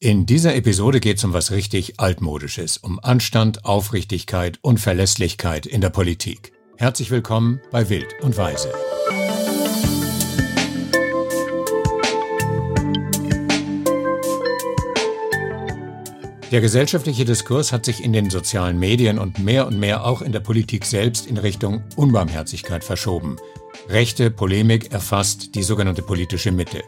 In dieser Episode geht es um was richtig altmodisches, um Anstand, Aufrichtigkeit und Verlässlichkeit in der Politik. Herzlich willkommen bei Wild und Weise. Der gesellschaftliche Diskurs hat sich in den sozialen Medien und mehr und mehr auch in der Politik selbst in Richtung Unbarmherzigkeit verschoben. Rechte Polemik erfasst die sogenannte politische Mitte.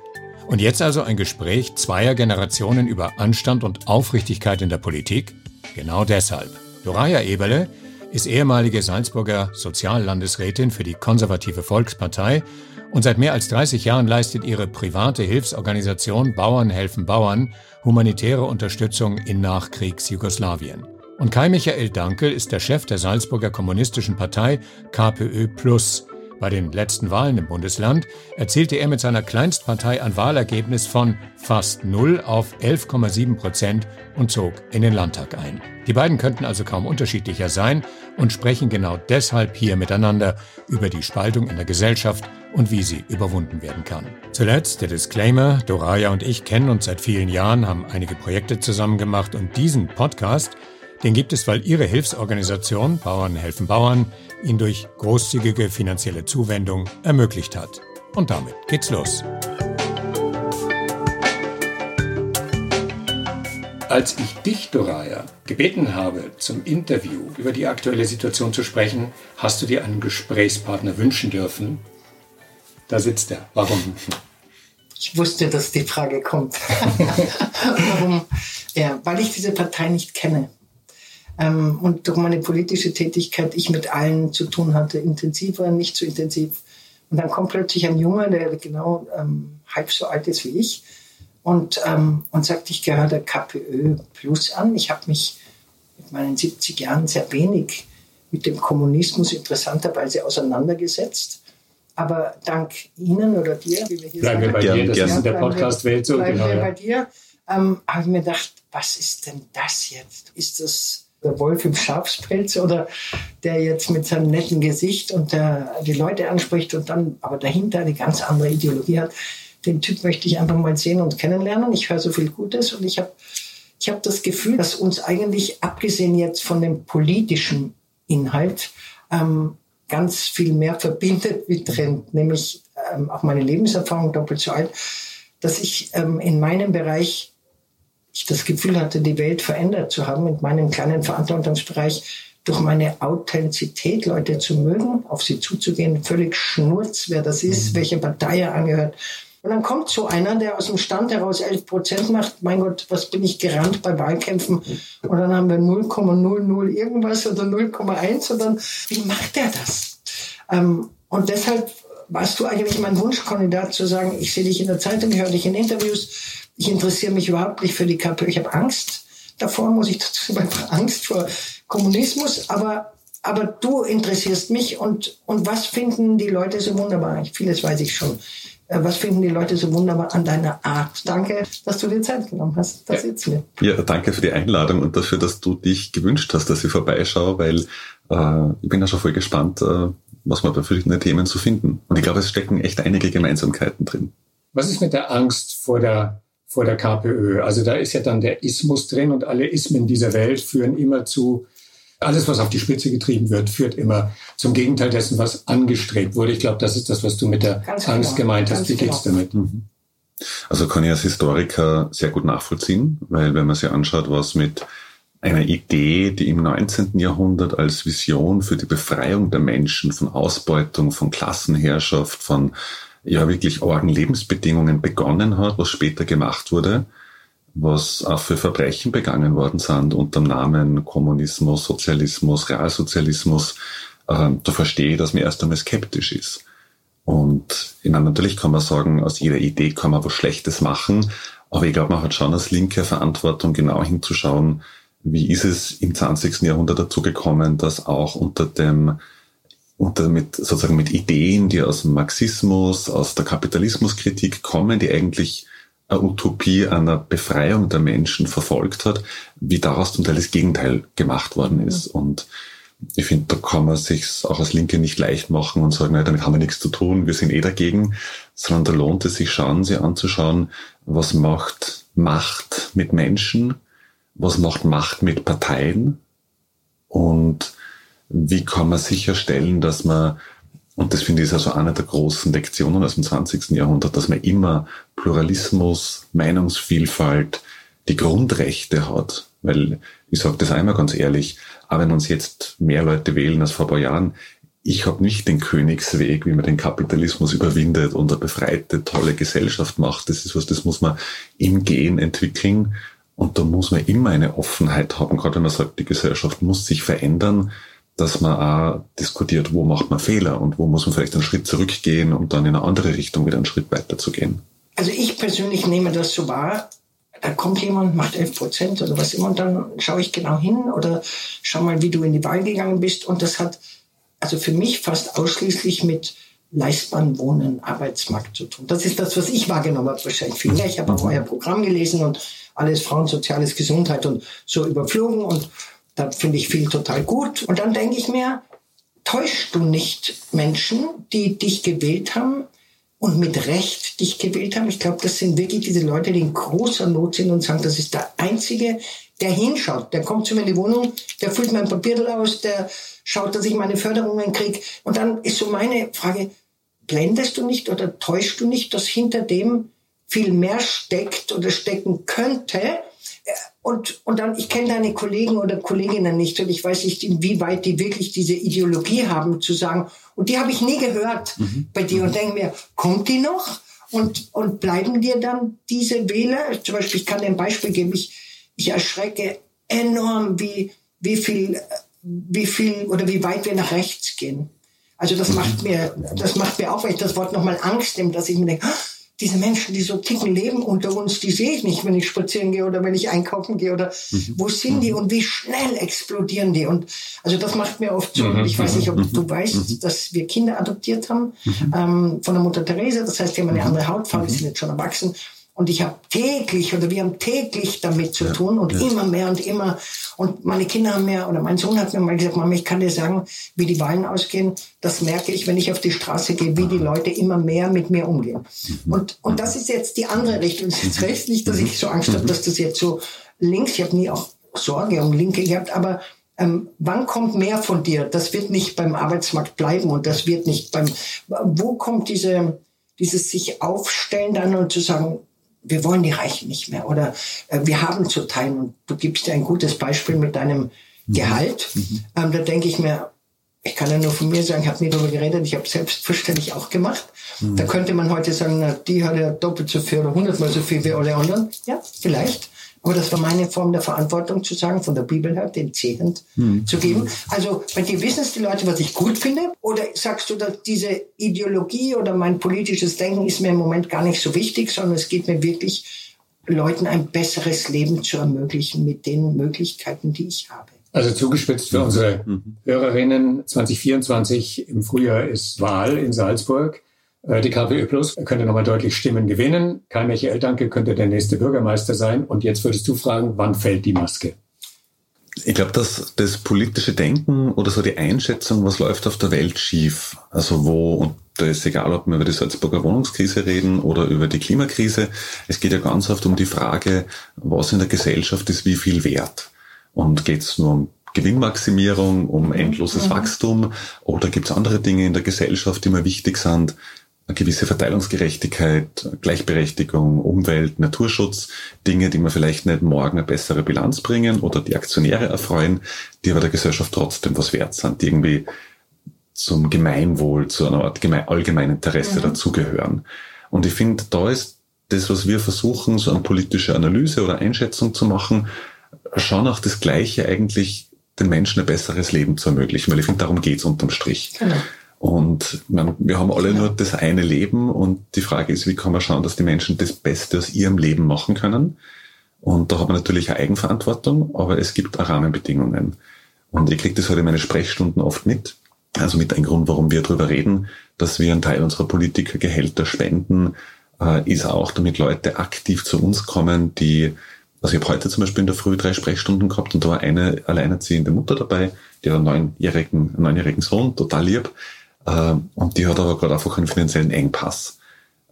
Und jetzt also ein Gespräch zweier Generationen über Anstand und Aufrichtigkeit in der Politik? Genau deshalb. Doraya Eberle ist ehemalige Salzburger Soziallandesrätin für die konservative Volkspartei und seit mehr als 30 Jahren leistet ihre private Hilfsorganisation Bauern helfen Bauern humanitäre Unterstützung in Nachkriegs-Jugoslawien. Und Kai Michael Dankel ist der Chef der Salzburger Kommunistischen Partei KPÖ Plus, bei den letzten Wahlen im Bundesland erzielte er mit seiner Kleinstpartei ein Wahlergebnis von fast 0 auf 11,7 Prozent und zog in den Landtag ein. Die beiden könnten also kaum unterschiedlicher sein und sprechen genau deshalb hier miteinander über die Spaltung in der Gesellschaft und wie sie überwunden werden kann. Zuletzt der Disclaimer, Doraya und ich kennen uns seit vielen Jahren, haben einige Projekte zusammen gemacht und diesen Podcast, den gibt es, weil Ihre Hilfsorganisation Bauern helfen Bauern ihn durch großzügige finanzielle Zuwendung ermöglicht hat. Und damit geht's los. Als ich dich, Doraya, gebeten habe, zum Interview über die aktuelle Situation zu sprechen, hast du dir einen Gesprächspartner wünschen dürfen. Da sitzt er. Warum? Ich wusste, dass die Frage kommt. Warum? Ja, weil ich diese Partei nicht kenne ähm, und durch meine politische Tätigkeit ich mit allen zu tun hatte, intensiver, nicht so intensiv. Und dann kommt plötzlich ein Junge, der genau ähm, halb so alt ist wie ich und, ähm, und sagt, ich gehöre der KPÖ Plus an. Ich habe mich mit meinen 70 Jahren sehr wenig mit dem Kommunismus interessanterweise auseinandergesetzt. Aber dank Ihnen oder dir, wie wir hier bleiben sagen, wir bei dir, das ist in der Podcast-Welt so. Bleiben genau, wir bei dir, ähm, habe ich mir gedacht, was ist denn das jetzt? Ist das der Wolf im Schafspelz oder der jetzt mit seinem netten Gesicht und der, die Leute anspricht und dann aber dahinter eine ganz andere Ideologie hat. Den Typ möchte ich einfach mal sehen und kennenlernen. Ich höre so viel Gutes und ich habe ich hab das Gefühl, dass uns eigentlich, abgesehen jetzt von dem politischen Inhalt, ähm, ganz viel mehr verbindet wie trennt, nämlich ähm, auch meine Lebenserfahrung doppelt so alt, dass ich ähm, in meinem Bereich ich das Gefühl hatte, die Welt verändert zu haben mit meinem kleinen Verantwortungsbereich durch meine Authentizität, Leute zu mögen, auf sie zuzugehen, völlig schnurz, wer das ist, mhm. welche Partei er angehört. Und dann kommt so einer, der aus dem Stand heraus 11 Prozent macht. Mein Gott, was bin ich gerannt bei Wahlkämpfen? Und dann haben wir 0,00 irgendwas oder 0,1 und dann, wie macht er das? Ähm, und deshalb warst du eigentlich mein Wunschkandidat zu sagen, ich sehe dich in der Zeitung, ich höre dich in Interviews, ich interessiere mich überhaupt nicht für die KPÖ. Ich habe Angst davor, muss ich dazu sagen, Angst vor Kommunismus. Aber, aber du interessierst mich und, und was finden die Leute so wunderbar? Vieles weiß ich schon. Äh, was finden die Leute so wunderbar an deiner Art? Danke, dass du dir Zeit genommen hast. Das jetzt mir. Ja, danke für die Einladung und dafür, dass du dich gewünscht hast, dass ich vorbeischaue, weil äh, ich bin ja schon voll gespannt, äh, was man bei verschiedenen Themen zu finden. Und ich glaube, es stecken echt einige Gemeinsamkeiten drin. Was ist mit der Angst vor der vor der KPÖ. Also da ist ja dann der Ismus drin und alle Ismen dieser Welt führen immer zu, alles, was auf die Spitze getrieben wird, führt immer zum Gegenteil dessen, was angestrebt wurde. Ich glaube, das ist das, was du mit der Ganz Angst genau. gemeint hast. Wie geht's genau. damit? Mhm. Also kann ich als Historiker sehr gut nachvollziehen, weil wenn man sich anschaut, was mit einer Idee, die im 19. Jahrhundert als Vision für die Befreiung der Menschen von Ausbeutung, von Klassenherrschaft, von ja wirklich argen Lebensbedingungen begonnen hat, was später gemacht wurde, was auch für Verbrechen begangen worden sind unter dem Namen Kommunismus, Sozialismus, Realsozialismus, äh, da verstehe ich, dass man erst einmal skeptisch ist. Und ich meine, natürlich kann man sagen, aus jeder Idee kann man was Schlechtes machen, aber ich glaube, man hat schon als Linke Verantwortung, genau hinzuschauen, wie ist es im 20. Jahrhundert dazu gekommen, dass auch unter dem und damit sozusagen mit Ideen, die aus dem Marxismus, aus der Kapitalismuskritik kommen, die eigentlich eine Utopie einer Befreiung der Menschen verfolgt hat, wie daraus zum Teil das Gegenteil gemacht worden ist. Und ich finde, da kann man sich auch als Linke nicht leicht machen und sagen, naja, damit haben wir nichts zu tun, wir sind eh dagegen, sondern da lohnt es sich schon, sich anzuschauen, was macht Macht mit Menschen? Was macht Macht mit Parteien? Und wie kann man sicherstellen, dass man, und das finde ich ist also eine der großen Lektionen aus dem 20. Jahrhundert, dass man immer Pluralismus, Meinungsvielfalt, die Grundrechte hat. Weil ich sage das einmal ganz ehrlich, aber wenn uns jetzt mehr Leute wählen als vor ein paar Jahren, ich habe nicht den Königsweg, wie man den Kapitalismus überwindet und eine befreite, tolle Gesellschaft macht. Das ist was, das muss man im Gehen entwickeln. Und da muss man immer eine Offenheit haben, gerade wenn man sagt, die Gesellschaft muss sich verändern, dass man auch diskutiert, wo macht man Fehler und wo muss man vielleicht einen Schritt zurückgehen, um dann in eine andere Richtung wieder einen Schritt weiter zu gehen. Also ich persönlich nehme das so wahr, da kommt jemand, macht 11 Prozent oder was immer und dann schaue ich genau hin oder schau mal, wie du in die Wahl gegangen bist und das hat also für mich fast ausschließlich mit leistbaren Wohnen, Arbeitsmarkt zu tun. Das ist das, was ich wahrgenommen habe, wahrscheinlich viel mehr. Ich habe auch euer Programm gelesen und alles Frauen, Soziales, Gesundheit und so überflogen und da finde ich viel total gut. Und dann denke ich mir, täuschst du nicht Menschen, die dich gewählt haben und mit Recht dich gewählt haben? Ich glaube, das sind wirklich diese Leute, die in großer Not sind und sagen, das ist der einzige, der hinschaut. Der kommt zu mir in die Wohnung, der füllt mein Papier aus, der schaut, dass ich meine Förderungen kriege. Und dann ist so meine Frage, blendest du nicht oder täuschst du nicht, dass hinter dem viel mehr steckt oder stecken könnte? Und, und dann, ich kenne deine Kollegen oder Kolleginnen nicht und ich weiß nicht, inwieweit die wirklich diese Ideologie haben, zu sagen, und die habe ich nie gehört mhm. bei dir und denke mir, kommt die noch? Und, und bleiben dir dann diese Wähler? Zum Beispiel, ich kann dir ein Beispiel geben, ich, ich erschrecke enorm, wie, wie viel wie viel oder wie weit wir nach rechts gehen. Also das macht mir, das macht mir auch, wenn ich das Wort nochmal Angst nehme, dass ich mir denke, diese Menschen, die so ticken, leben unter uns, die sehe ich nicht, wenn ich spazieren gehe oder wenn ich einkaufen gehe oder mhm. wo sind die und wie schnell explodieren die? Und also das macht mir oft so. Mhm. Ich weiß nicht, ob mhm. du weißt, mhm. dass wir Kinder adoptiert haben mhm. ähm, von der Mutter Therese. Das heißt, die haben eine andere Hautfarbe, die sind jetzt schon erwachsen. Und ich habe täglich oder wir haben täglich damit zu tun und ja. immer mehr und immer. Und meine Kinder haben mir oder mein Sohn hat mir mal gesagt, Mama, ich kann dir sagen, wie die Wahlen ausgehen. Das merke ich, wenn ich auf die Straße gehe, wie die Leute immer mehr mit mir umgehen. Mhm. Und, und das ist jetzt die andere Richtung. Das ist recht nicht, dass ich so Angst habe, dass das jetzt so links, ich habe nie auch Sorge um Linke gehabt, aber ähm, wann kommt mehr von dir? Das wird nicht beim Arbeitsmarkt bleiben und das wird nicht beim, wo kommt diese, dieses sich aufstellen dann und zu sagen, wir wollen die Reichen nicht mehr oder äh, wir haben zu teilen. Und du gibst dir ein gutes Beispiel mit deinem mhm. Gehalt. Mhm. Ähm, da denke ich mir, ich kann ja nur von mir sagen, ich habe nie darüber geredet, ich habe selbstverständlich auch gemacht. Mhm. Da könnte man heute sagen, na, die hat ja doppelt so viel oder hundertmal so viel wie alle anderen. Ja, vielleicht. Aber das war meine Form der Verantwortung zu sagen, von der Bibel her, den Zehnt mhm. zu geben. Also bei dir wissen es die Leute, was ich gut finde? Oder sagst du, dass diese Ideologie oder mein politisches Denken ist mir im Moment gar nicht so wichtig, sondern es geht mir wirklich, Leuten ein besseres Leben zu ermöglichen mit den Möglichkeiten, die ich habe. Also zugespitzt für unsere mhm. Hörerinnen, 2024 im Frühjahr ist Wahl in Salzburg. Äh, die KPÖ Plus könnte nochmal deutlich Stimmen gewinnen. Kai Michael Danke könnte der nächste Bürgermeister sein. Und jetzt würdest du fragen, wann fällt die Maske? Ich glaube, dass das politische Denken oder so die Einschätzung, was läuft auf der Welt schief, also wo, und da ist egal, ob wir über die Salzburger Wohnungskrise reden oder über die Klimakrise, es geht ja ganz oft um die Frage, was in der Gesellschaft ist wie viel wert. Und geht es nur um Gewinnmaximierung, um endloses mhm. Wachstum oder gibt es andere Dinge in der Gesellschaft, die mir wichtig sind, eine gewisse Verteilungsgerechtigkeit, Gleichberechtigung, Umwelt, Naturschutz, Dinge, die mir vielleicht nicht morgen eine bessere Bilanz bringen oder die Aktionäre erfreuen, die aber der Gesellschaft trotzdem was wert sind, die irgendwie zum Gemeinwohl, zu einer Art allgemeinen Interesse mhm. dazugehören. Und ich finde, da ist das, was wir versuchen, so eine politische Analyse oder Einschätzung zu machen, schon auch das Gleiche eigentlich den Menschen ein besseres Leben zu ermöglichen, weil ich finde, darum geht's unterm Strich. Genau. Und wir haben alle nur das eine Leben und die Frage ist, wie kann man schauen, dass die Menschen das Beste aus ihrem Leben machen können. Und da hat man natürlich eine Eigenverantwortung, aber es gibt auch Rahmenbedingungen. Und ich kriege das heute in meine Sprechstunden oft mit. Also mit ein Grund, warum wir darüber reden, dass wir einen Teil unserer Politikergehälter spenden, äh, ist auch, damit Leute aktiv zu uns kommen, die, also ich habe heute zum Beispiel in der Früh drei Sprechstunden gehabt und da war eine alleinerziehende Mutter dabei, die hat einen neunjährigen, einen neunjährigen Sohn, total lieb, und die hat aber gerade einfach einen finanziellen Engpass.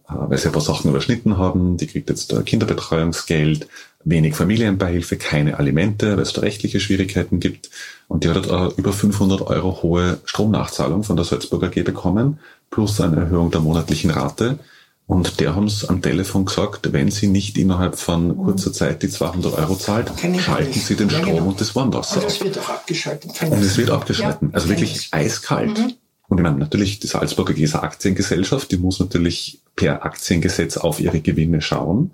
weil sie ein paar Sachen überschnitten haben. Die kriegt jetzt Kinderbetreuungsgeld, wenig Familienbeihilfe, keine Alimente, weil es da rechtliche Schwierigkeiten gibt. Und die hat eine über 500 Euro hohe Stromnachzahlung von der Salzburger AG bekommen, plus eine Erhöhung der monatlichen Rate. Und der haben es am Telefon gesagt, wenn sie nicht innerhalb von kurzer Zeit die 200 Euro zahlt, schalten sie den Strom genau. und das Warmwasser Und das wird auch abgeschaltet. Und es wird abgeschalten. Ja, also wirklich eiskalt. Mhm. Und ich meine, natürlich, die Salzburger eine Aktiengesellschaft, die muss natürlich per Aktiengesetz auf ihre Gewinne schauen.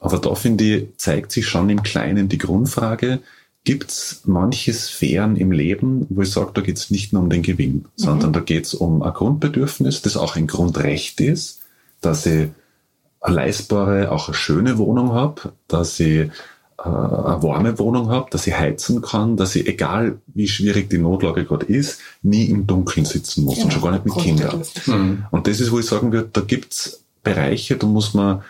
Aber da finde ich, zeigt sich schon im Kleinen die Grundfrage, gibt es manche Sphären im Leben, wo ich sage, da geht es nicht nur um den Gewinn, mhm. sondern da geht es um ein Grundbedürfnis, das auch ein Grundrecht ist, dass ich eine leistbare, auch eine schöne Wohnung habe, dass ich eine warme Wohnung habe, dass ich heizen kann, dass ich, egal wie schwierig die Notlage gerade ist, nie im Dunkeln sitzen muss genau. und schon gar nicht mit Kindern. Mhm. Und das ist, wo ich sagen würde, da gibt's Bereiche, da muss man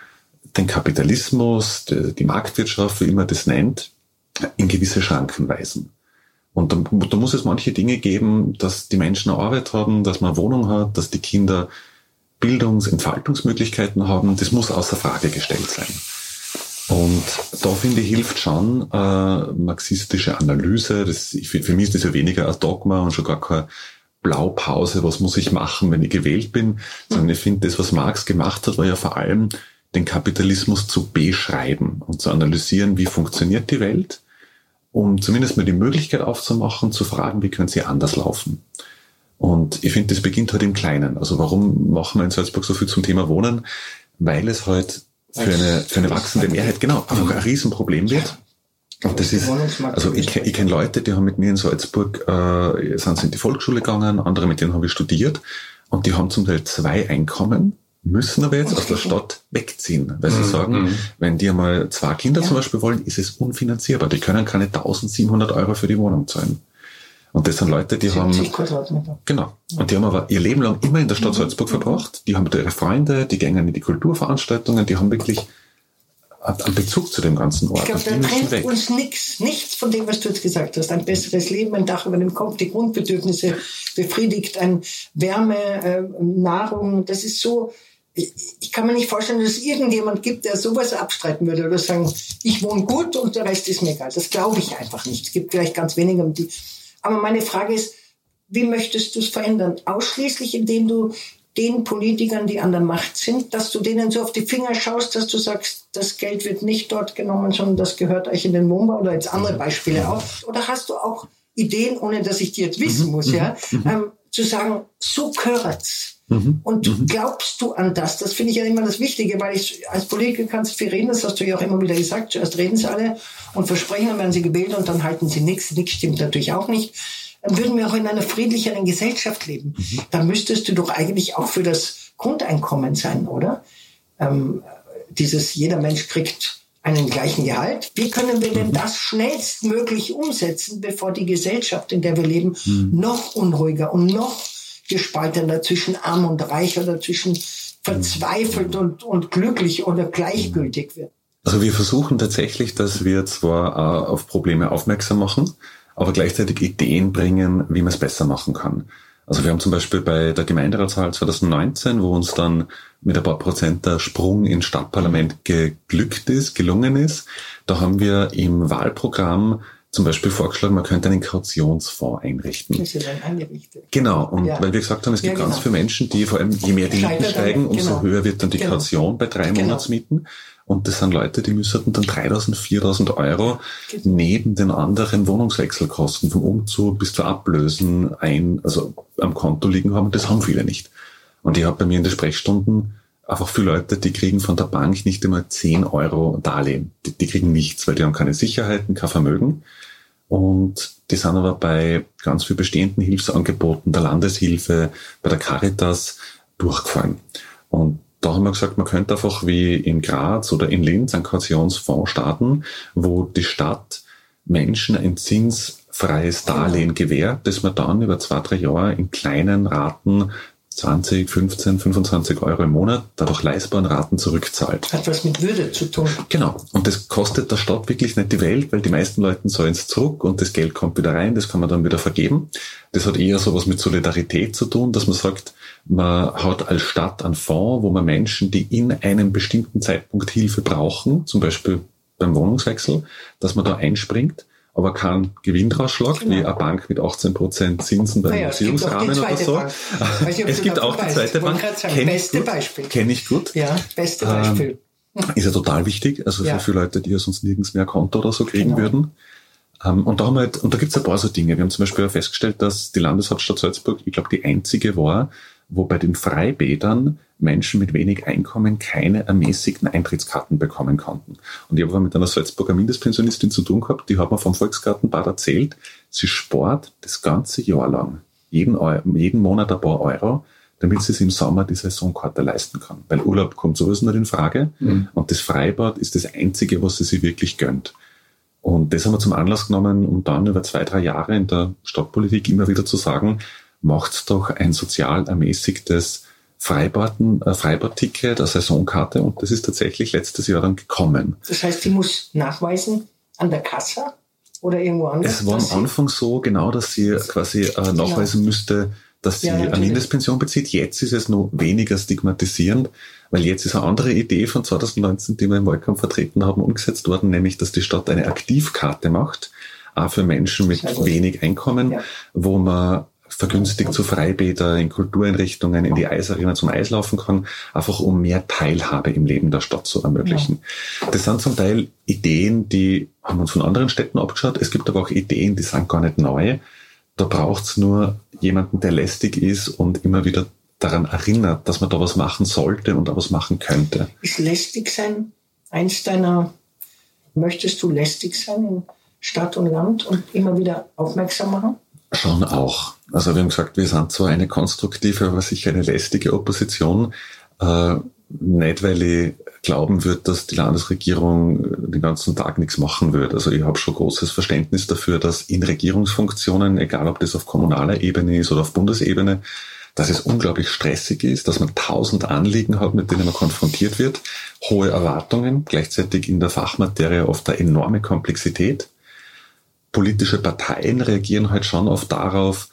den Kapitalismus, die, die Marktwirtschaft, wie immer das nennt, in gewisse Schranken weisen. Und da, da muss es manche Dinge geben, dass die Menschen eine Arbeit haben, dass man eine Wohnung hat, dass die Kinder Bildungs-, Entfaltungsmöglichkeiten haben. Das muss außer Frage gestellt sein. Und da finde ich, hilft schon äh, marxistische Analyse. Das, ich, für mich ist das ja weniger ein Dogma und schon gar keine Blaupause, was muss ich machen, wenn ich gewählt bin, sondern ich finde, das, was Marx gemacht hat, war ja vor allem den Kapitalismus zu beschreiben und zu analysieren, wie funktioniert die Welt, um zumindest mal die Möglichkeit aufzumachen, zu fragen, wie können sie anders laufen. Und ich finde, das beginnt halt im Kleinen. Also warum machen wir in Salzburg so viel zum Thema Wohnen? Weil es halt für eine, für eine wachsende Mehrheit, genau, einfach ein Riesenproblem wird. Und das ist, also ich, ich kenne Leute, die haben mit mir in Salzburg, äh, sind in die Volksschule gegangen, andere mit denen habe ich studiert und die haben zum Teil zwei Einkommen müssen aber jetzt aus der Stadt wegziehen, weil sie mhm. sagen, mhm. wenn die einmal zwei Kinder ja. zum Beispiel wollen, ist es unfinanzierbar. Die können keine 1700 Euro für die Wohnung zahlen. Und das sind Leute, die haben, genau. Und die haben aber ihr Leben lang immer in der Stadt mhm. Salzburg verbracht. Die haben ihre Freunde, die gehen in die Kulturveranstaltungen, die haben wirklich einen Bezug zu dem ganzen Ort. Ich glaube, da trennt uns nichts, nichts von dem, was du jetzt gesagt hast. Ein besseres Leben, ein Dach über dem Kopf, die Grundbedürfnisse befriedigt, ein Wärme, äh, Nahrung. Das ist so, ich kann mir nicht vorstellen, dass es irgendjemand gibt, der sowas abstreiten würde oder sagen, ich wohne gut und der Rest ist mir egal. Das glaube ich einfach nicht. Es gibt vielleicht ganz wenige. Die, aber meine Frage ist, wie möchtest du es verändern? Ausschließlich, indem du den Politikern, die an der Macht sind, dass du denen so auf die Finger schaust, dass du sagst, das Geld wird nicht dort genommen, sondern das gehört euch in den Wohnbau oder jetzt andere Beispiele auch. Oder hast du auch Ideen, ohne dass ich die jetzt wissen muss, ja, ähm, zu sagen, so gehört's. Mhm. Und mhm. glaubst du an das? Das finde ich ja immer das Wichtige, weil ich als Politiker kannst viel reden, das hast du ja auch immer wieder gesagt. Zuerst reden sie alle und versprechen, dann werden sie gewählt und dann halten sie nichts. Nichts stimmt natürlich auch nicht. Dann würden wir auch in einer friedlicheren Gesellschaft leben. Mhm. Dann müsstest du doch eigentlich auch für das Grundeinkommen sein, oder? Ähm, dieses jeder Mensch kriegt einen gleichen Gehalt. Wie können wir denn das schnellstmöglich umsetzen, bevor die Gesellschaft, in der wir leben, mhm. noch unruhiger und noch gespaltener zwischen arm und reich oder zwischen verzweifelt und, und glücklich oder gleichgültig wird. Also wir versuchen tatsächlich, dass wir zwar äh, auf Probleme aufmerksam machen, aber gleichzeitig Ideen bringen, wie man es besser machen kann. Also wir haben zum Beispiel bei der Gemeinderatswahl 2019, wo uns dann mit ein paar Prozent der Sprung ins Stadtparlament geglückt ist, gelungen ist, da haben wir im Wahlprogramm zum Beispiel vorgeschlagen, man könnte einen Kautionsfonds einrichten. Das ist dann eingerichtet. Genau, und ja. weil wir gesagt haben, es gibt ja, genau. ganz viele Menschen, die vor allem, je mehr die Mieten steigen, umso genau. höher wird dann die genau. Kaution bei drei genau. Monatsmieten. Und das sind Leute, die müssten dann 3000, 4000 Euro neben den anderen Wohnungswechselkosten vom Umzug bis zur Ablösen ein, also am Konto liegen haben. Das haben viele nicht. Und ich habe bei mir in den Sprechstunden einfach viele Leute, die kriegen von der Bank nicht einmal 10 Euro Darlehen. Die, die kriegen nichts, weil die haben keine Sicherheiten, kein Vermögen. Und die sind aber bei ganz viel bestehenden Hilfsangeboten der Landeshilfe, bei der Caritas durchgefallen. Und da haben wir gesagt, man könnte einfach wie in Graz oder in Linz einen Kautionsfonds starten, wo die Stadt Menschen ein zinsfreies Darlehen gewährt, das man dann über zwei, drei Jahre in kleinen Raten 20, 15, 25 Euro im Monat dadurch leistbaren Raten zurückzahlt. Hat was mit Würde zu tun. Genau. Und das kostet der Stadt wirklich nicht die Welt, weil die meisten Leute zahlen es zurück und das Geld kommt wieder rein, das kann man dann wieder vergeben. Das hat eher so was mit Solidarität zu tun, dass man sagt, man hat als Stadt einen Fonds, wo man Menschen, die in einem bestimmten Zeitpunkt Hilfe brauchen, zum Beispiel beim Wohnungswechsel, dass man da einspringt aber keinen Gewinn draus schlagt, genau. wie eine Bank mit 18% Zinsen beim naja, Finanzierungsrahmen oder so. Nicht, es gibt auch die zweite Bank. Kenne ich, gut. Kenn ich gut. Ja, beste Beispiel. Ähm, ist ja total wichtig, also ja. für viele Leute, die ja sonst nirgends mehr Konto oder so kriegen genau. würden. Ähm, und da haben wir halt, und da gibt es ein paar so Dinge. Wir haben zum Beispiel festgestellt, dass die Landeshauptstadt Salzburg, ich glaube, die einzige war, wo bei den Freibädern Menschen mit wenig Einkommen keine ermäßigten Eintrittskarten bekommen konnten. Und ich habe mit einer Salzburger Mindestpensionistin zu tun gehabt, die hat mir vom Volksgartenbad erzählt, sie spart das ganze Jahr lang, jeden, jeden Monat ein paar Euro, damit sie sich im Sommer die Saisonkarte leisten kann. Weil Urlaub kommt sowieso nicht in Frage mhm. und das Freibad ist das Einzige, was sie sich wirklich gönnt. Und das haben wir zum Anlass genommen, um dann über zwei, drei Jahre in der Stadtpolitik immer wieder zu sagen, macht doch ein sozial ermäßigtes Freibad, äh, Freibadticket, eine Saisonkarte und das ist tatsächlich letztes Jahr dann gekommen. Das heißt, die muss nachweisen an der Kasse oder irgendwo anders? Es war am Anfang so, genau, dass sie quasi äh, nachweisen genau. müsste, dass sie ja, eine Mindestpension bezieht. Jetzt ist es noch weniger stigmatisierend, weil jetzt ist eine andere Idee von 2019, die wir im Wahlkampf vertreten haben, umgesetzt worden, nämlich, dass die Stadt eine Aktivkarte macht, auch für Menschen mit wenig Einkommen, ja. wo man vergünstigt zu Freibäder, in Kultureinrichtungen, in die Eisarena zum Eislaufen kann, einfach um mehr Teilhabe im Leben der Stadt zu ermöglichen. Ja. Das sind zum Teil Ideen, die haben uns von anderen Städten abgeschaut. Es gibt aber auch Ideen, die sind gar nicht neu. Da braucht's nur jemanden, der lästig ist und immer wieder daran erinnert, dass man da was machen sollte und da was machen könnte. Ist lästig sein eins deiner, möchtest du lästig sein in Stadt und Land und immer wieder aufmerksam machen? Schon auch. Also wir haben gesagt, wir sind zwar eine konstruktive, aber sicher eine lästige Opposition. Äh, nicht, weil ich glauben würde, dass die Landesregierung den ganzen Tag nichts machen wird. Also ich habe schon großes Verständnis dafür, dass in Regierungsfunktionen, egal ob das auf kommunaler Ebene ist oder auf Bundesebene, dass es unglaublich stressig ist, dass man tausend Anliegen hat, mit denen man konfrontiert wird, hohe Erwartungen, gleichzeitig in der Fachmaterie oft eine enorme Komplexität. Politische Parteien reagieren halt schon oft darauf,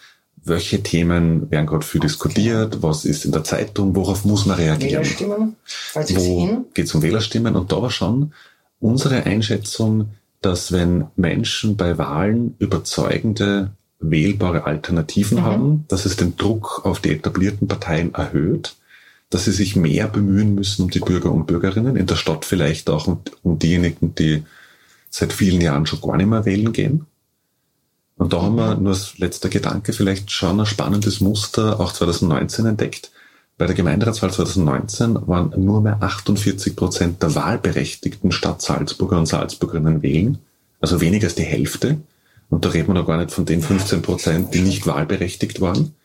welche Themen werden gerade viel diskutiert, was ist in der Zeitung, worauf muss man reagieren. Wählerstimmen, Wo geht es um Wählerstimmen? Und da war schon unsere Einschätzung, dass wenn Menschen bei Wahlen überzeugende, wählbare Alternativen mhm. haben, dass es den Druck auf die etablierten Parteien erhöht, dass sie sich mehr bemühen müssen um die Bürger und Bürgerinnen, in der Stadt vielleicht auch um, um diejenigen, die seit vielen Jahren schon gar nicht mehr wählen gehen. Und da haben wir nur als letzter Gedanke vielleicht schon ein spannendes Muster auch 2019 entdeckt. Bei der Gemeinderatswahl 2019 waren nur mehr 48 Prozent der wahlberechtigten Stadt Salzburger und Salzburgerinnen wählen, also weniger als die Hälfte. Und da reden wir noch gar nicht von den 15 Prozent, die nicht wahlberechtigt waren.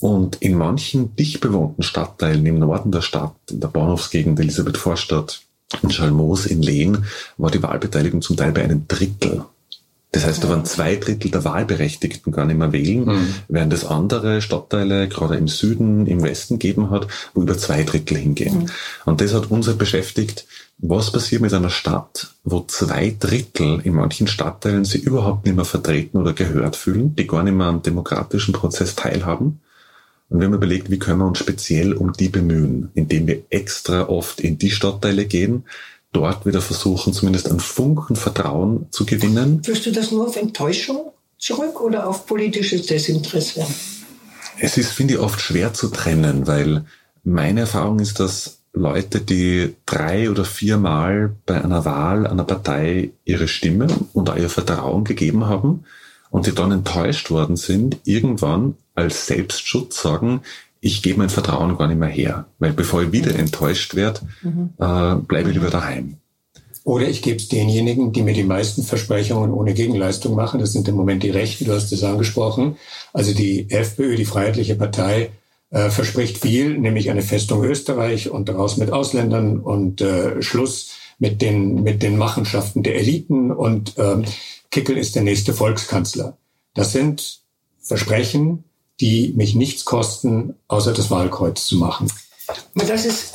Und in manchen dicht bewohnten Stadtteilen im Norden der Stadt, in der Bahnhofsgegend Elisabeth Vorstadt, in Schalmoos, in Lehn, war die Wahlbeteiligung zum Teil bei einem Drittel. Das heißt, da waren zwei Drittel der Wahlberechtigten gar nicht mehr wählen, mhm. während es andere Stadtteile, gerade im Süden, im Westen geben hat, wo über zwei Drittel hingehen. Mhm. Und das hat uns halt beschäftigt, was passiert mit einer Stadt, wo zwei Drittel in manchen Stadtteilen sich überhaupt nicht mehr vertreten oder gehört fühlen, die gar nicht mehr am demokratischen Prozess teilhaben. Und wir haben überlegt, wie können wir uns speziell um die bemühen, indem wir extra oft in die Stadtteile gehen, dort wieder versuchen, zumindest einen Funken Vertrauen zu gewinnen. Führst du das nur auf Enttäuschung zurück oder auf politisches Desinteresse? Es ist, finde ich, oft schwer zu trennen, weil meine Erfahrung ist, dass Leute, die drei oder viermal bei einer Wahl einer Partei ihre Stimme und auch ihr Vertrauen gegeben haben und die dann enttäuscht worden sind, irgendwann als Selbstschutz sagen, ich gebe mein Vertrauen gar nicht mehr her, weil bevor ich wieder enttäuscht werde, mhm. äh, bleibe ich lieber daheim. Oder ich gebe es denjenigen, die mir die meisten Versprechungen ohne Gegenleistung machen. Das sind im Moment die Rechten, du hast es angesprochen. Also die FPÖ, die Freiheitliche Partei, äh, verspricht viel, nämlich eine Festung Österreich und daraus mit Ausländern und äh, Schluss mit den, mit den Machenschaften der Eliten und ähm, Kickel ist der nächste Volkskanzler. Das sind Versprechen, die mich nichts kosten, außer das Wahlkreuz zu machen. Das ist,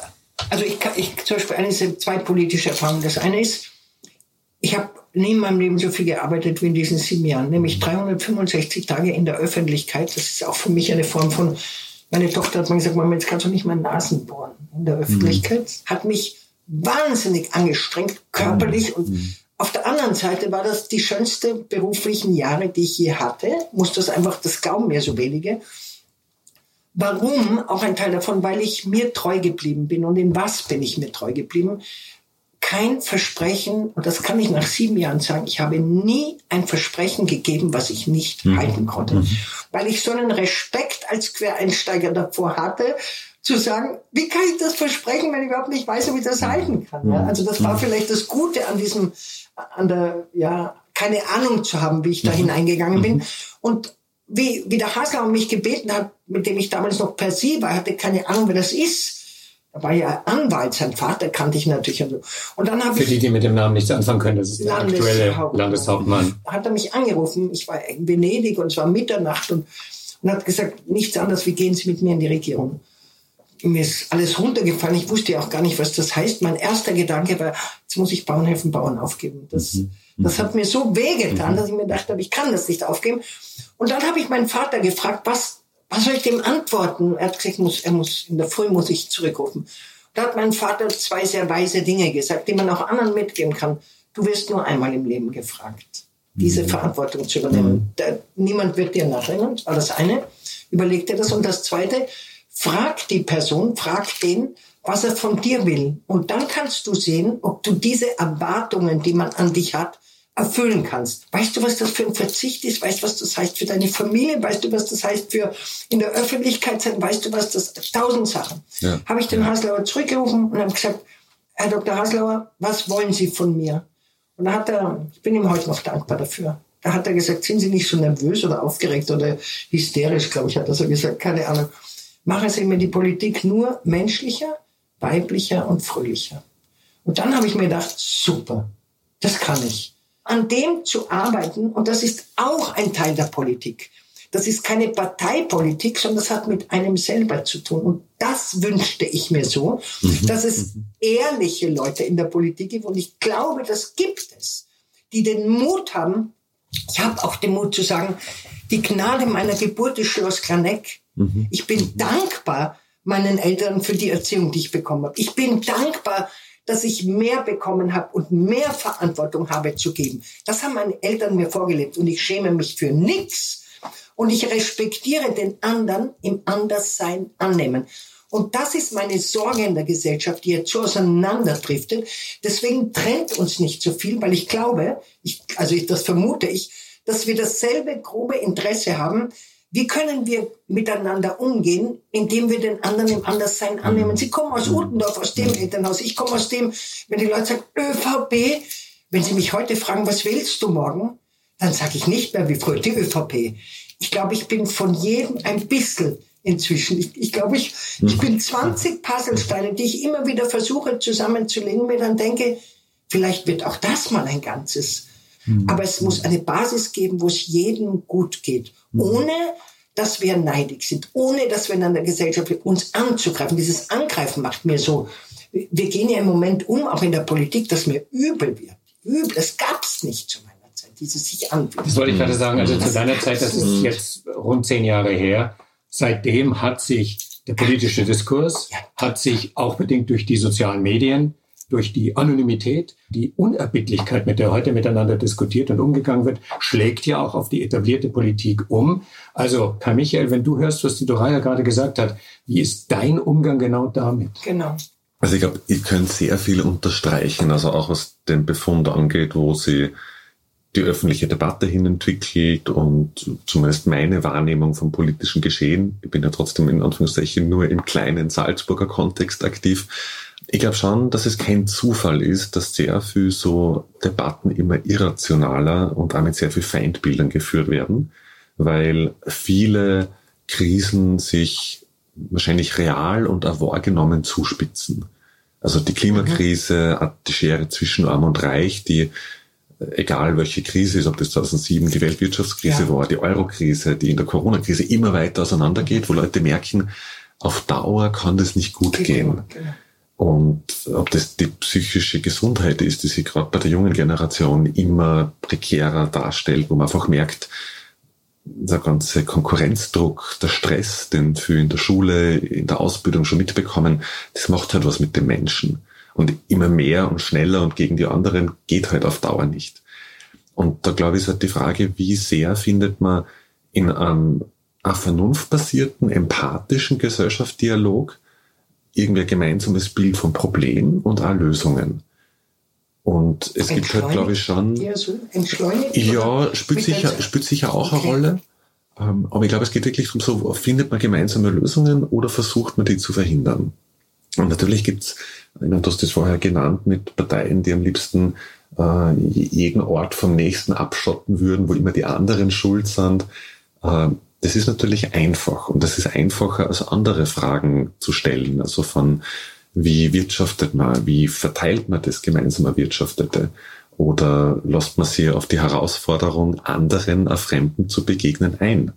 also ich, ich zum Beispiel eine zwei politische Erfahrungen. Das eine ist, ich habe nie in meinem Leben so viel gearbeitet wie in diesen sieben Jahren, nämlich 365 Tage in der Öffentlichkeit. Das ist auch für mich eine Form von, meine Tochter hat mir gesagt, Mama, jetzt kannst du nicht mehr Nasen bohren in der Öffentlichkeit. Mhm. Hat mich wahnsinnig angestrengt, körperlich und mhm. Auf der anderen Seite war das die schönste beruflichen Jahre, die ich je hatte. Muss das einfach, das glauben mir so wenige. Warum? Auch ein Teil davon, weil ich mir treu geblieben bin. Und in was bin ich mir treu geblieben? Kein Versprechen, und das kann ich nach sieben Jahren sagen, ich habe nie ein Versprechen gegeben, was ich nicht mhm. halten konnte. Mhm. Weil ich so einen Respekt als Quereinsteiger davor hatte, zu sagen, wie kann ich das versprechen, wenn ich überhaupt nicht weiß, ob ich das halten kann. Ja? Also das war vielleicht das Gute an diesem, an der, ja, keine Ahnung zu haben, wie ich da mhm. hineingegangen bin. Mhm. Und wie, wie der Hasler mich gebeten hat, mit dem ich damals noch per Sie war, hatte keine Ahnung, wer das ist. Er war ja Anwalt, sein Vater kannte ich natürlich. Und, so. und dann habe Für die, die mit dem Namen nichts anfangen können, das ist der aktuelle Landeshauptmann. Hat er mich angerufen, ich war in Venedig und es war Mitternacht und, und hat gesagt, nichts anderes, wie gehen Sie mit mir in die Regierung mir ist alles runtergefallen. Ich wusste ja auch gar nicht, was das heißt. Mein erster Gedanke war, jetzt muss ich Bauernhöfen Bauern aufgeben. Das, mhm. das hat mir so wehgetan, mhm. dass ich mir gedacht habe, ich kann das nicht aufgeben. Und dann habe ich meinen Vater gefragt, was, was soll ich dem antworten? Er hat gesagt, muss, er muss, in der Früh muss ich zurückrufen. Da hat mein Vater zwei sehr weise Dinge gesagt, die man auch anderen mitgeben kann. Du wirst nur einmal im Leben gefragt, diese mhm. Verantwortung zu übernehmen. Mhm. Da, niemand wird dir nachrennen. Das war das eine. Überleg dir das. Und das zweite, Frag die Person, frag den, was er von dir will. Und dann kannst du sehen, ob du diese Erwartungen, die man an dich hat, erfüllen kannst. Weißt du, was das für ein Verzicht ist? Weißt du, was das heißt für deine Familie? Weißt du, was das heißt für in der Öffentlichkeit sein? Weißt du, was das tausend Sachen. Ja. Habe ich den ja. Haslauer zurückgerufen und habe gesagt, Herr Dr. Haslauer, was wollen Sie von mir? Und da hat er, ich bin ihm heute noch dankbar dafür. Da hat er gesagt, sind Sie nicht so nervös oder aufgeregt oder hysterisch, glaube ich, hat er so gesagt, keine Ahnung machen Sie mir die Politik nur menschlicher, weiblicher und fröhlicher. Und dann habe ich mir gedacht, super, das kann ich. An dem zu arbeiten, und das ist auch ein Teil der Politik. Das ist keine Parteipolitik, sondern das hat mit einem selber zu tun. Und das wünschte ich mir so, mhm. dass es ehrliche Leute in der Politik gibt. Und ich glaube, das gibt es, die den Mut haben. Ich habe auch den Mut zu sagen, die Gnade meiner Geburt ist Schloss Klaneck. Mhm. Ich bin mhm. dankbar meinen Eltern für die Erziehung, die ich bekommen habe. Ich bin dankbar, dass ich mehr bekommen habe und mehr Verantwortung habe zu geben. Das haben meine Eltern mir vorgelebt und ich schäme mich für nichts. Und ich respektiere den anderen im Anderssein annehmen. Und das ist meine Sorge in der Gesellschaft, die jetzt so auseinanderdriftet. Deswegen trennt uns nicht so viel, weil ich glaube, ich, also ich, das vermute ich, dass wir dasselbe grobe Interesse haben, wie können wir miteinander umgehen, indem wir den anderen im Anderssein annehmen? Sie kommen aus Utendorf, aus dem Elternhaus. Ich komme aus dem, wenn die Leute sagen, ÖVP, wenn sie mich heute fragen, was wählst du morgen? Dann sage ich nicht mehr wie früher die ÖVP. Ich glaube, ich bin von jedem ein bisschen inzwischen. Ich, ich glaube, ich, ich bin 20 Puzzlesteine, die ich immer wieder versuche zusammenzulegen, mir dann denke, vielleicht wird auch das mal ein Ganzes. Mhm. Aber es muss eine Basis geben, wo es jedem gut geht, mhm. ohne dass wir neidig sind, ohne dass wir in einer Gesellschaft uns anzugreifen. Dieses Angreifen macht mir so. Wir gehen ja im Moment um, auch in der Politik, dass mir übel wird. Übel, das gab's nicht zu meiner Zeit, dieses sich anfühlen. Das wollte ich gerade sagen. Also zu deiner Zeit, das ist jetzt rund zehn Jahre her. Seitdem hat sich der politische Diskurs, hat sich auch bedingt durch die sozialen Medien durch die Anonymität, die Unerbittlichkeit, mit der heute miteinander diskutiert und umgegangen wird, schlägt ja auch auf die etablierte Politik um. Also, Kai Michael, wenn du hörst, was die Doraya gerade gesagt hat, wie ist dein Umgang genau damit? Genau. Also ich glaube, ihr könnt sehr viel unterstreichen, also auch was den Befund angeht, wo sie die öffentliche Debatte hin entwickelt und zumindest meine Wahrnehmung vom politischen Geschehen, ich bin ja trotzdem in Anführungszeichen nur im kleinen Salzburger Kontext aktiv, ich glaube schon, dass es kein Zufall ist, dass sehr viel so Debatten immer irrationaler und damit sehr viel Feindbildern geführt werden, weil viele Krisen sich wahrscheinlich real und auch wahrgenommen zuspitzen. Also die Klimakrise hat die Schere zwischen Arm und Reich, die egal welche Krise ist, ob das 2007 die Weltwirtschaftskrise ja. war, die Eurokrise, die in der Corona-Krise immer weiter auseinandergeht, wo Leute merken, auf Dauer kann das nicht gut gehen. Genau. Und ob das die psychische Gesundheit ist, die sich gerade bei der jungen Generation immer prekärer darstellt, wo man einfach merkt, der ganze Konkurrenzdruck, der Stress, den wir in der Schule, in der Ausbildung schon mitbekommen, das macht halt was mit den Menschen. Und immer mehr und schneller und gegen die anderen geht halt auf Dauer nicht. Und da glaube ich, ist halt die Frage, wie sehr findet man in einem, einem vernunftbasierten, empathischen Gesellschaftsdialog irgendwie ein gemeinsames Bild vom Problem und auch Lösungen. Und es gibt halt, glaube ich, schon. Ja, so ja spielt sicher, spielt sicher auch okay. eine Rolle. Ähm, aber ich glaube, es geht wirklich darum, so findet man gemeinsame Lösungen oder versucht man die zu verhindern. Und natürlich gibt's du hast das vorher genannt, mit Parteien, die am liebsten äh, jeden Ort vom nächsten abschotten würden, wo immer die anderen schuld sind. Äh, das ist natürlich einfach und das ist einfacher als andere Fragen zu stellen. Also von wie wirtschaftet man, wie verteilt man das gemeinsam Erwirtschaftete oder lässt man sich auf die Herausforderung, anderen, Fremden zu begegnen ein.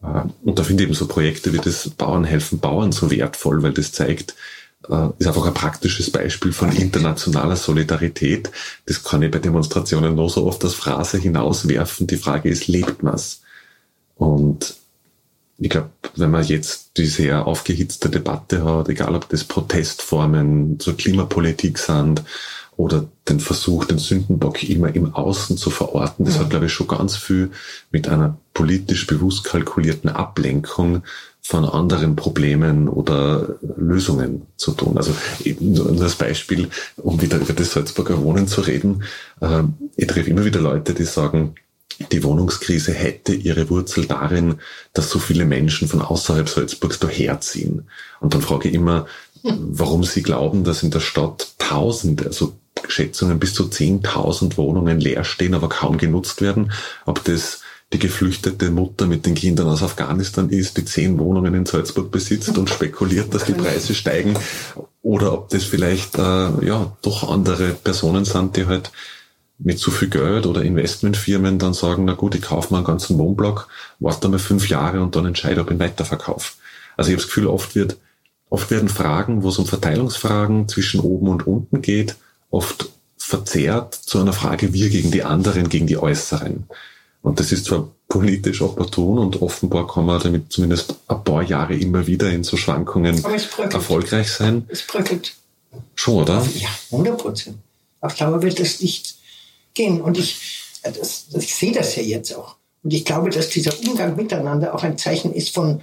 Äh, und da finde ich eben so Projekte wie das Bauern helfen Bauern so wertvoll, weil das zeigt, äh, ist einfach ein praktisches Beispiel von internationaler Solidarität. Das kann ich bei Demonstrationen nur so oft als Phrase hinauswerfen. Die Frage ist, lebt man's? Und ich glaube, wenn man jetzt diese sehr aufgehitzte Debatte hat, egal ob das Protestformen zur Klimapolitik sind oder den Versuch, den Sündenbock immer im Außen zu verorten, das hat, glaube ich, schon ganz viel mit einer politisch bewusst kalkulierten Ablenkung von anderen Problemen oder Lösungen zu tun. Also nur das Beispiel, um wieder über das Salzburger Wohnen zu reden. Äh, ich treffe immer wieder Leute, die sagen, die Wohnungskrise hätte ihre Wurzel darin, dass so viele Menschen von außerhalb Salzburgs daherziehen. Und dann frage ich immer, warum sie glauben, dass in der Stadt Tausende, also Schätzungen bis zu 10.000 Wohnungen leer stehen, aber kaum genutzt werden. Ob das die geflüchtete Mutter mit den Kindern aus Afghanistan ist, die zehn Wohnungen in Salzburg besitzt und spekuliert, dass die Preise steigen, oder ob das vielleicht äh, ja doch andere Personen sind, die halt mit zu viel Geld oder Investmentfirmen dann sagen, na gut, ich kaufe mal einen ganzen Wohnblock, warte mal fünf Jahre und dann entscheide, ob ich ihn weiterverkaufe. Also ich habe das Gefühl, oft wird, oft werden Fragen, wo es um Verteilungsfragen zwischen oben und unten geht, oft verzerrt zu einer Frage wir gegen die anderen, gegen die Äußeren. Und das ist zwar politisch opportun und offenbar kann man damit zumindest ein paar Jahre immer wieder in so Schwankungen erfolgreich sein. Es bröckelt. Schon, oder? Ja, 100 Prozent. Auf Dauer wird das nicht gehen. Und ich, äh, das, ich sehe das ja jetzt auch. Und ich glaube, dass dieser Umgang miteinander auch ein Zeichen ist von,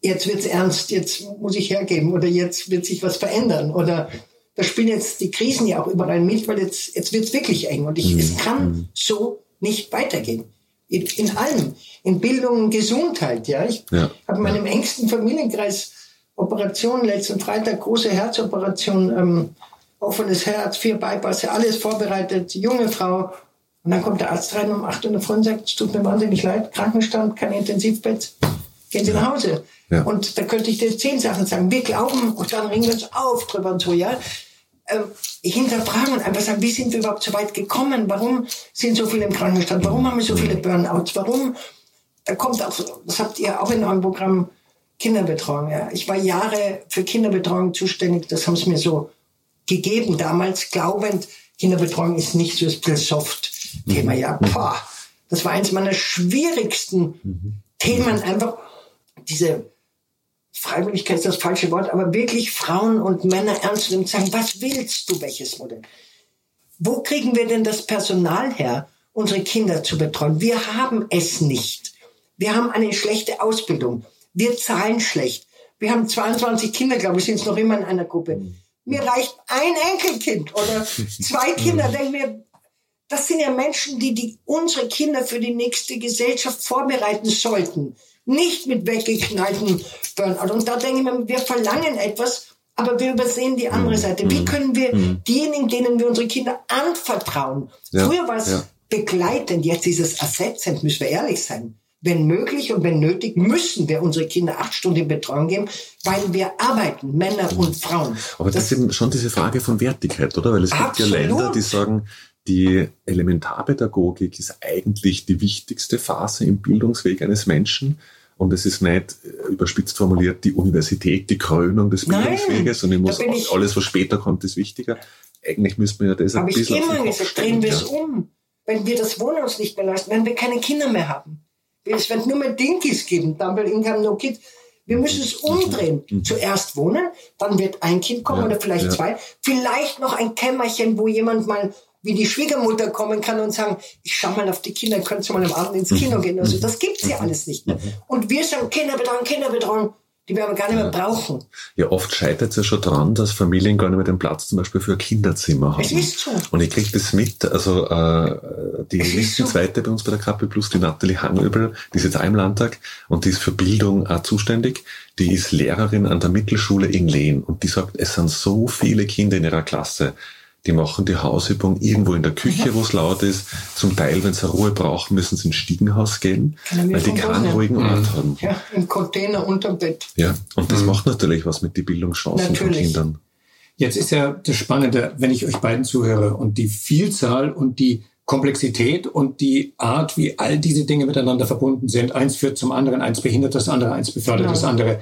jetzt wird's ernst, jetzt muss ich hergeben oder jetzt wird sich was verändern oder da spielen jetzt die Krisen ja auch überall mit, weil jetzt, jetzt wird's wirklich eng. Und ich, mhm. es kann mhm. so nicht weitergehen. In, in allem. In Bildung, Gesundheit. Ja, ich ja. habe in meinem engsten Familienkreis Operationen letzten Freitag, große Herzoperation, ähm, offenes Herz, vier Bypasse, alles vorbereitet, junge Frau. Und dann kommt der Arzt rein um 8 Uhr in der Früh und sagt, es tut mir wahnsinnig leid, Krankenstand, kein Intensivbett, gehen Sie nach Hause. Ja. Und da könnte ich dir zehn Sachen sagen. Wir glauben, und dann ringen wir uns auf drüber und so, ja äh, hinterfragen und einfach sagen, wie sind wir überhaupt so weit gekommen? Warum sind so viele im Krankenstand? Warum haben wir so viele Burnouts? Warum? Da kommt auch, das habt ihr auch in eurem Programm Kinderbetreuung. Ja. Ich war Jahre für Kinderbetreuung zuständig. Das haben sie mir so gegeben damals, glaubend, Kinderbetreuung ist nicht so das Soft-Thema. Ja, boah, das war eins meiner schwierigsten mhm. Themen, einfach diese Freiwilligkeit ist das falsche Wort, aber wirklich Frauen und Männer ernst nehmen und sagen, was willst du, welches Modell? Wo kriegen wir denn das Personal her, unsere Kinder zu betreuen? Wir haben es nicht. Wir haben eine schlechte Ausbildung. Wir zahlen schlecht. Wir haben 22 Kinder, glaube ich, sind es noch immer in einer Gruppe. Mir reicht ein Enkelkind oder zwei Kinder. Denken wir, das sind ja Menschen, die, die unsere Kinder für die nächste Gesellschaft vorbereiten sollten nicht mit weggeknallten Burnout. Und da denke ich mir, wir verlangen etwas, aber wir übersehen die andere mhm. Seite. Wie mhm. können wir mhm. diejenigen, denen wir unsere Kinder anvertrauen? Ja. Früher war es ja. begleitend, jetzt ist es ersetzend, müssen wir ehrlich sein. Wenn möglich und wenn nötig, müssen wir unsere Kinder acht Stunden Betreuung geben, weil wir arbeiten, Männer und Frauen. Aber das, das ist eben schon diese Frage von Wertigkeit, oder? Weil es absolut. gibt ja Länder, die sagen, die Elementarpädagogik ist eigentlich die wichtigste Phase im Bildungsweg eines Menschen. Und es ist nicht äh, überspitzt formuliert die Universität, die Krönung des Bildungsweges. und ich muss alles, was später kommt, ist wichtiger. Eigentlich müsste man ja das ein bisschen. Aber ich immer gesagt, drehen wir es um. Wenn wir das Wohnen uns nicht mehr leisten, wenn wir keine Kinder mehr haben. Es wird nur mehr Dinkies geben, Double Income, No Kids. Wir müssen es umdrehen. Mhm. Zuerst wohnen, dann wird ein Kind kommen ja, oder vielleicht ja. zwei. Vielleicht noch ein Kämmerchen, wo jemand mal wie die Schwiegermutter kommen kann und sagen, ich schau mal auf die Kinder, könnt ihr mal am Abend ins Kino mhm. gehen. Also das gibt's ja alles nicht mehr. Mhm. Und wir sagen, Kinderbetreuung, Kinderbetreuung die wir aber gar nicht mehr brauchen. Ja, oft scheitert es ja schon daran, dass Familien gar nicht mehr den Platz zum Beispiel für ein Kinderzimmer haben. Es ist so. Und ich kriege das mit, also äh, die Listenzweite so. bei uns bei der KP Plus, die Nathalie Hangöbel, die ist jetzt auch im Landtag und die ist für Bildung auch zuständig. Die ist Lehrerin an der Mittelschule in Lehn und die sagt, es sind so viele Kinder in ihrer Klasse, die machen die Hausübung irgendwo in der Küche, wo es laut ist. Zum Teil, wenn sie Ruhe brauchen, müssen sie ins Stiegenhaus gehen, weil die keinen ruhigen Ort mhm. haben. Ja, im Container unterm Bett. Ja, und das mhm. macht natürlich was mit den Bildungschancen natürlich. von Kindern. Jetzt ist ja das Spannende, wenn ich euch beiden zuhöre und die Vielzahl und die Komplexität und die Art, wie all diese Dinge miteinander verbunden sind. Eins führt zum anderen, eins behindert das andere, eins befördert genau. das andere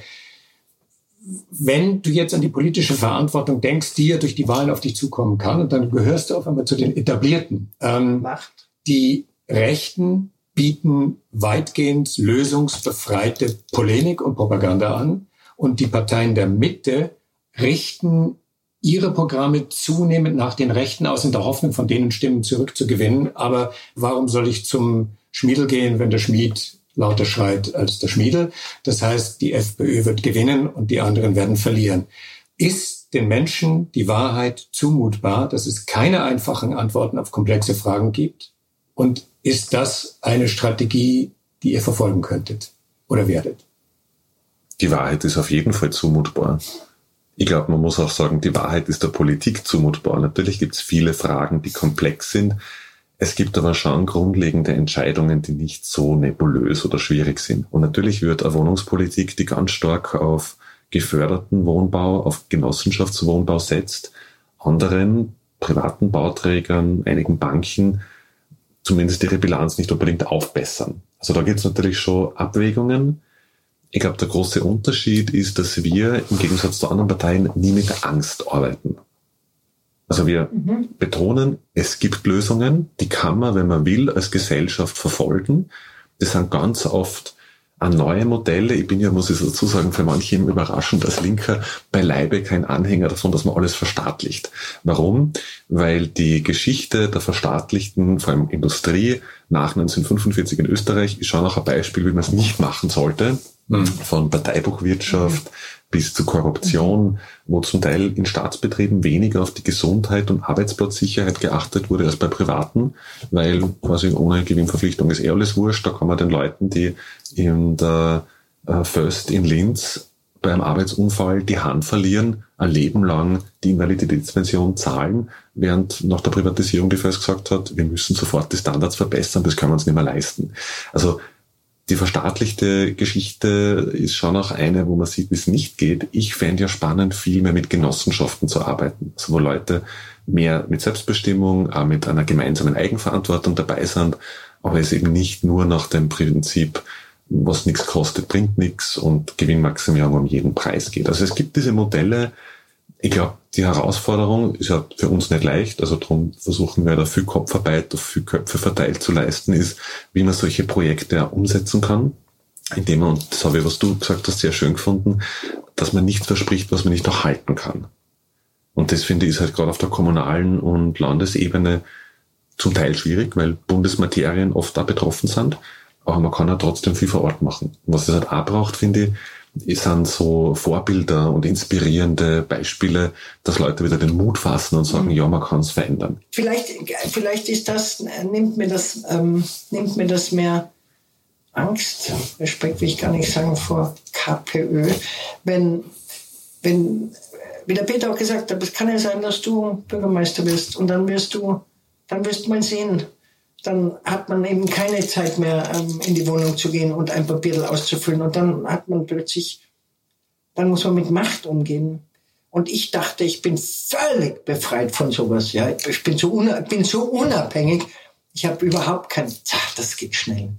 wenn du jetzt an die politische Verantwortung denkst, die ja durch die Wahlen auf dich zukommen kann, und dann gehörst du auf einmal zu den etablierten. Ähm, Macht. Die Rechten bieten weitgehend lösungsbefreite Polemik und Propaganda an und die Parteien der Mitte richten ihre Programme zunehmend nach den Rechten aus, in der Hoffnung, von denen Stimmen zurückzugewinnen. Aber warum soll ich zum Schmiedel gehen, wenn der Schmied lauter schreit als der Schmiedel. Das heißt, die FPÖ wird gewinnen und die anderen werden verlieren. Ist den Menschen die Wahrheit zumutbar, dass es keine einfachen Antworten auf komplexe Fragen gibt? Und ist das eine Strategie, die ihr verfolgen könntet oder werdet? Die Wahrheit ist auf jeden Fall zumutbar. Ich glaube, man muss auch sagen, die Wahrheit ist der Politik zumutbar. Natürlich gibt es viele Fragen, die komplex sind. Es gibt aber schon grundlegende Entscheidungen, die nicht so nebulös oder schwierig sind. Und natürlich wird eine Wohnungspolitik, die ganz stark auf geförderten Wohnbau, auf Genossenschaftswohnbau setzt, anderen privaten Bauträgern, einigen Banken zumindest ihre Bilanz nicht unbedingt aufbessern. Also da gibt es natürlich schon Abwägungen. Ich glaube, der große Unterschied ist, dass wir im Gegensatz zu anderen Parteien nie mit Angst arbeiten. Also wir mhm. betonen, es gibt Lösungen, die kann man, wenn man will, als Gesellschaft verfolgen. Das sind ganz oft neue Modelle. Ich bin ja, muss ich dazu sagen, für manche überraschend als Linker beileibe kein Anhänger davon, dass man alles verstaatlicht. Warum? Weil die Geschichte der verstaatlichten, vor allem Industrie, nach 1945 in Österreich ist schon auch ein Beispiel, wie man es nicht machen sollte. Mhm. Von Parteibuchwirtschaft mhm bis zu Korruption, wo zum Teil in Staatsbetrieben weniger auf die Gesundheit und Arbeitsplatzsicherheit geachtet wurde als bei Privaten, weil quasi ohne Gewinnverpflichtung ist eh alles wurscht. Da kann man den Leuten, die in der äh, First in Linz beim Arbeitsunfall die Hand verlieren, ein Leben lang die Invaliditätspension zahlen, während nach der Privatisierung die First gesagt hat, wir müssen sofort die Standards verbessern, das können wir uns nicht mehr leisten. Also die verstaatlichte Geschichte ist schon auch eine, wo man sieht, wie es nicht geht. Ich fände ja spannend, viel mehr mit Genossenschaften zu arbeiten, also wo Leute mehr mit Selbstbestimmung, auch mit einer gemeinsamen Eigenverantwortung dabei sind, aber es eben nicht nur nach dem Prinzip, was nichts kostet, bringt nichts und Gewinnmaximierung um jeden Preis geht. Also es gibt diese Modelle, ich glaube, die Herausforderung ist ja für uns nicht leicht, also darum versuchen wir da viel Kopfarbeit auf viel Köpfe verteilt zu leisten, ist, wie man solche Projekte umsetzen kann, indem man, und das habe ich, was du gesagt hast, sehr schön gefunden, dass man nichts verspricht, was man nicht auch halten kann. Und das finde ich ist halt gerade auf der kommunalen und Landesebene zum Teil schwierig, weil Bundesmaterien oft da betroffen sind, aber man kann ja trotzdem viel vor Ort machen. Was es halt auch braucht, finde ich, sind so Vorbilder und inspirierende Beispiele, dass Leute wieder den Mut fassen und sagen, mhm. ja, man kann es verändern. Vielleicht, vielleicht ist das, nimmt mir das, ähm, nimmt mir das mehr Angst, Respekt will ich gar nicht sagen, vor KPÖ, wenn, wenn, wie der Peter auch gesagt hat, es kann ja sein, dass du Bürgermeister bist und dann wirst du, dann wirst du mal sehen, dann hat man eben keine Zeit mehr, ähm, in die Wohnung zu gehen und ein Papier auszufüllen. Und dann hat man plötzlich, dann muss man mit Macht umgehen. Und ich dachte, ich bin völlig befreit von sowas. Ja, ich bin so, bin so unabhängig. Ich habe überhaupt kein, das geht schnell.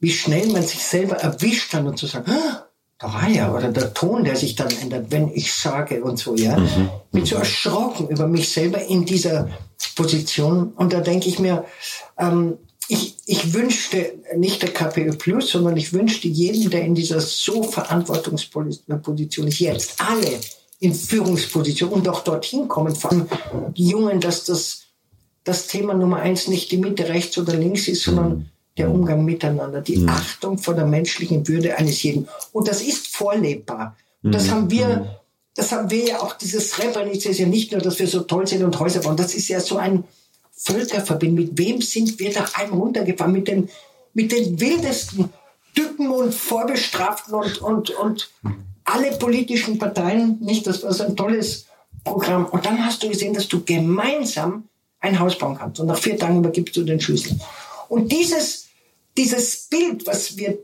Wie schnell man sich selber erwischt dann und zu sagen, ah, da war ja, oder der Ton, der sich dann ändert, wenn ich sage und so, ja. Mhm. Bin so erschrocken über mich selber in dieser Position. Und da denke ich mir, ähm, ich, ich wünschte nicht der KPÖ Plus, sondern ich wünschte jedem, der in dieser so Verantwortungsposition ist, jetzt alle in Führungsposition und auch dorthin kommen, vor allem die Jungen, dass das, das Thema Nummer eins nicht die Mitte rechts oder links ist, sondern mhm. der Umgang miteinander, die mhm. Achtung vor der menschlichen Würde eines jeden. Und das ist vorlebbar. Das mhm. haben wir. Das haben wir ja auch, dieses Srebrenica ist ja nicht nur, dass wir so toll sind und Häuser bauen, das ist ja so ein Völkerverbindung. Mit wem sind wir da einem runtergefahren? Mit den, mit den wildesten Typen und Vorbestraften und, und, und alle politischen Parteien, nicht, das war so ein tolles Programm. Und dann hast du gesehen, dass du gemeinsam ein Haus bauen kannst. Und nach vier Tagen übergibst du den Schlüssel. Und dieses, dieses Bild, was wir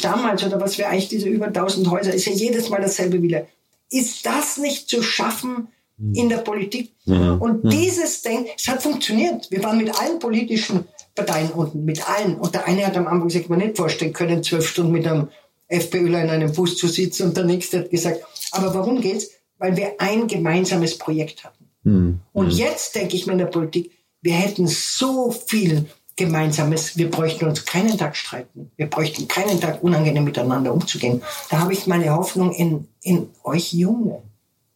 damals oder was wir eigentlich diese über 1000 Häuser, ist ja jedes Mal dasselbe wieder. Ist das nicht zu schaffen in der Politik? Mhm. Und mhm. dieses Denken, es hat funktioniert. Wir waren mit allen politischen Parteien unten, mit allen. Und der eine hat am Anfang gesagt, man nicht vorstellen können, zwölf Stunden mit einem FPÖler in einem Bus zu sitzen und der nächste hat gesagt, aber warum geht's? Weil wir ein gemeinsames Projekt hatten. Mhm. Und hm. jetzt denke ich mir in der Politik, wir hätten so viel Gemeinsames. Wir bräuchten uns keinen Tag streiten. Wir bräuchten keinen Tag unangenehm miteinander umzugehen. Da habe ich meine Hoffnung in, in euch Junge,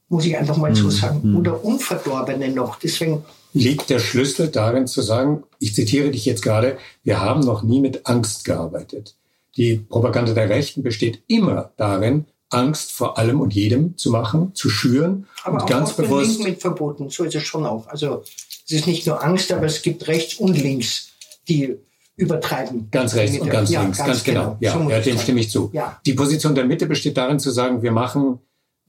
muss ich einfach mal mhm. so sagen. Oder Unverdorbene noch. Deswegen liegt der Schlüssel darin zu sagen, ich zitiere dich jetzt gerade, wir haben noch nie mit Angst gearbeitet. Die Propaganda der Rechten besteht immer darin, Angst vor allem und jedem zu machen, zu schüren aber und auch ganz bewusst. Linken mit verboten, so ist es schon auch. Also es ist nicht nur Angst, aber es gibt rechts und links, die übertreiben. Ganz rechts und ganz ja, links, ganz, ganz genau. genau. Ja, ja dem stimme ich zu. Ja. Die Position der Mitte besteht darin zu sagen, wir machen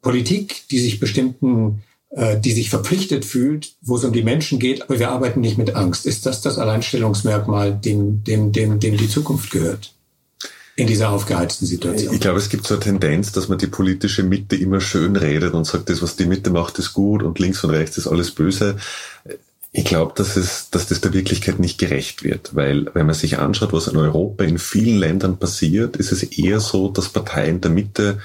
Politik, die sich bestimmten, äh, die sich verpflichtet fühlt, wo es um die Menschen geht, aber wir arbeiten nicht mit Angst. Ist das das Alleinstellungsmerkmal, dem, dem, dem, dem die Zukunft gehört? in dieser aufgeheizten Situation. Ich glaube, es gibt so eine Tendenz, dass man die politische Mitte immer schön redet und sagt, das, was die Mitte macht, ist gut und links und rechts ist alles böse. Ich glaube, dass, es, dass das der Wirklichkeit nicht gerecht wird, weil wenn man sich anschaut, was in Europa in vielen Ländern passiert, ist es eher so, dass Parteien der Mitte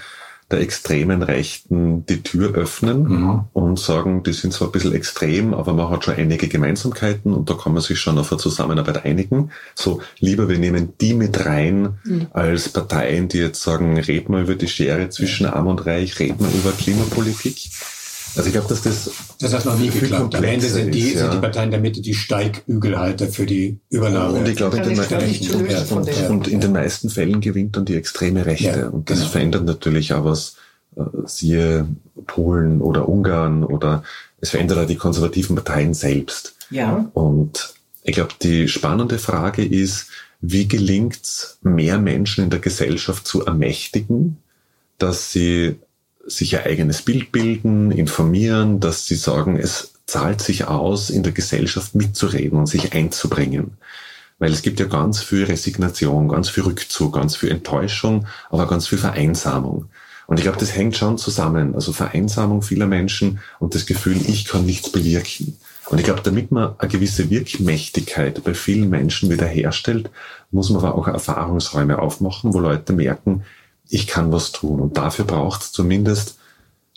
der extremen Rechten die Tür öffnen mhm. und sagen, die sind zwar ein bisschen extrem, aber man hat schon einige Gemeinsamkeiten und da kann man sich schon auf eine Zusammenarbeit einigen. So, lieber wir nehmen die mit rein, mhm. als Parteien, die jetzt sagen, red mal über die Schere zwischen Arm und Reich, red mal über Klimapolitik. Also ich glaube, dass das. Das hat noch nie geklappt. Am Ende sind die, ist, ja. sind die Parteien der Mitte die Steigügelhalter für die Übernahme. Und ich glaube, in den, und, und, in den meisten Fällen gewinnt dann die extreme Rechte. Ja, und das genau. verändert natürlich auch was, äh, siehe Polen oder Ungarn oder es verändert auch die konservativen Parteien selbst. Ja. Und ich glaube, die spannende Frage ist, wie gelingt es, mehr Menschen in der Gesellschaft zu ermächtigen, dass sie sich ihr eigenes Bild bilden, informieren, dass sie sagen, es zahlt sich aus, in der Gesellschaft mitzureden und sich einzubringen. Weil es gibt ja ganz viel Resignation, ganz viel Rückzug, ganz viel Enttäuschung, aber ganz viel Vereinsamung. Und ich glaube, das hängt schon zusammen. Also Vereinsamung vieler Menschen und das Gefühl, ich kann nichts bewirken. Und ich glaube, damit man eine gewisse Wirkmächtigkeit bei vielen Menschen wiederherstellt, muss man aber auch Erfahrungsräume aufmachen, wo Leute merken, ich kann was tun. Und dafür braucht es zumindest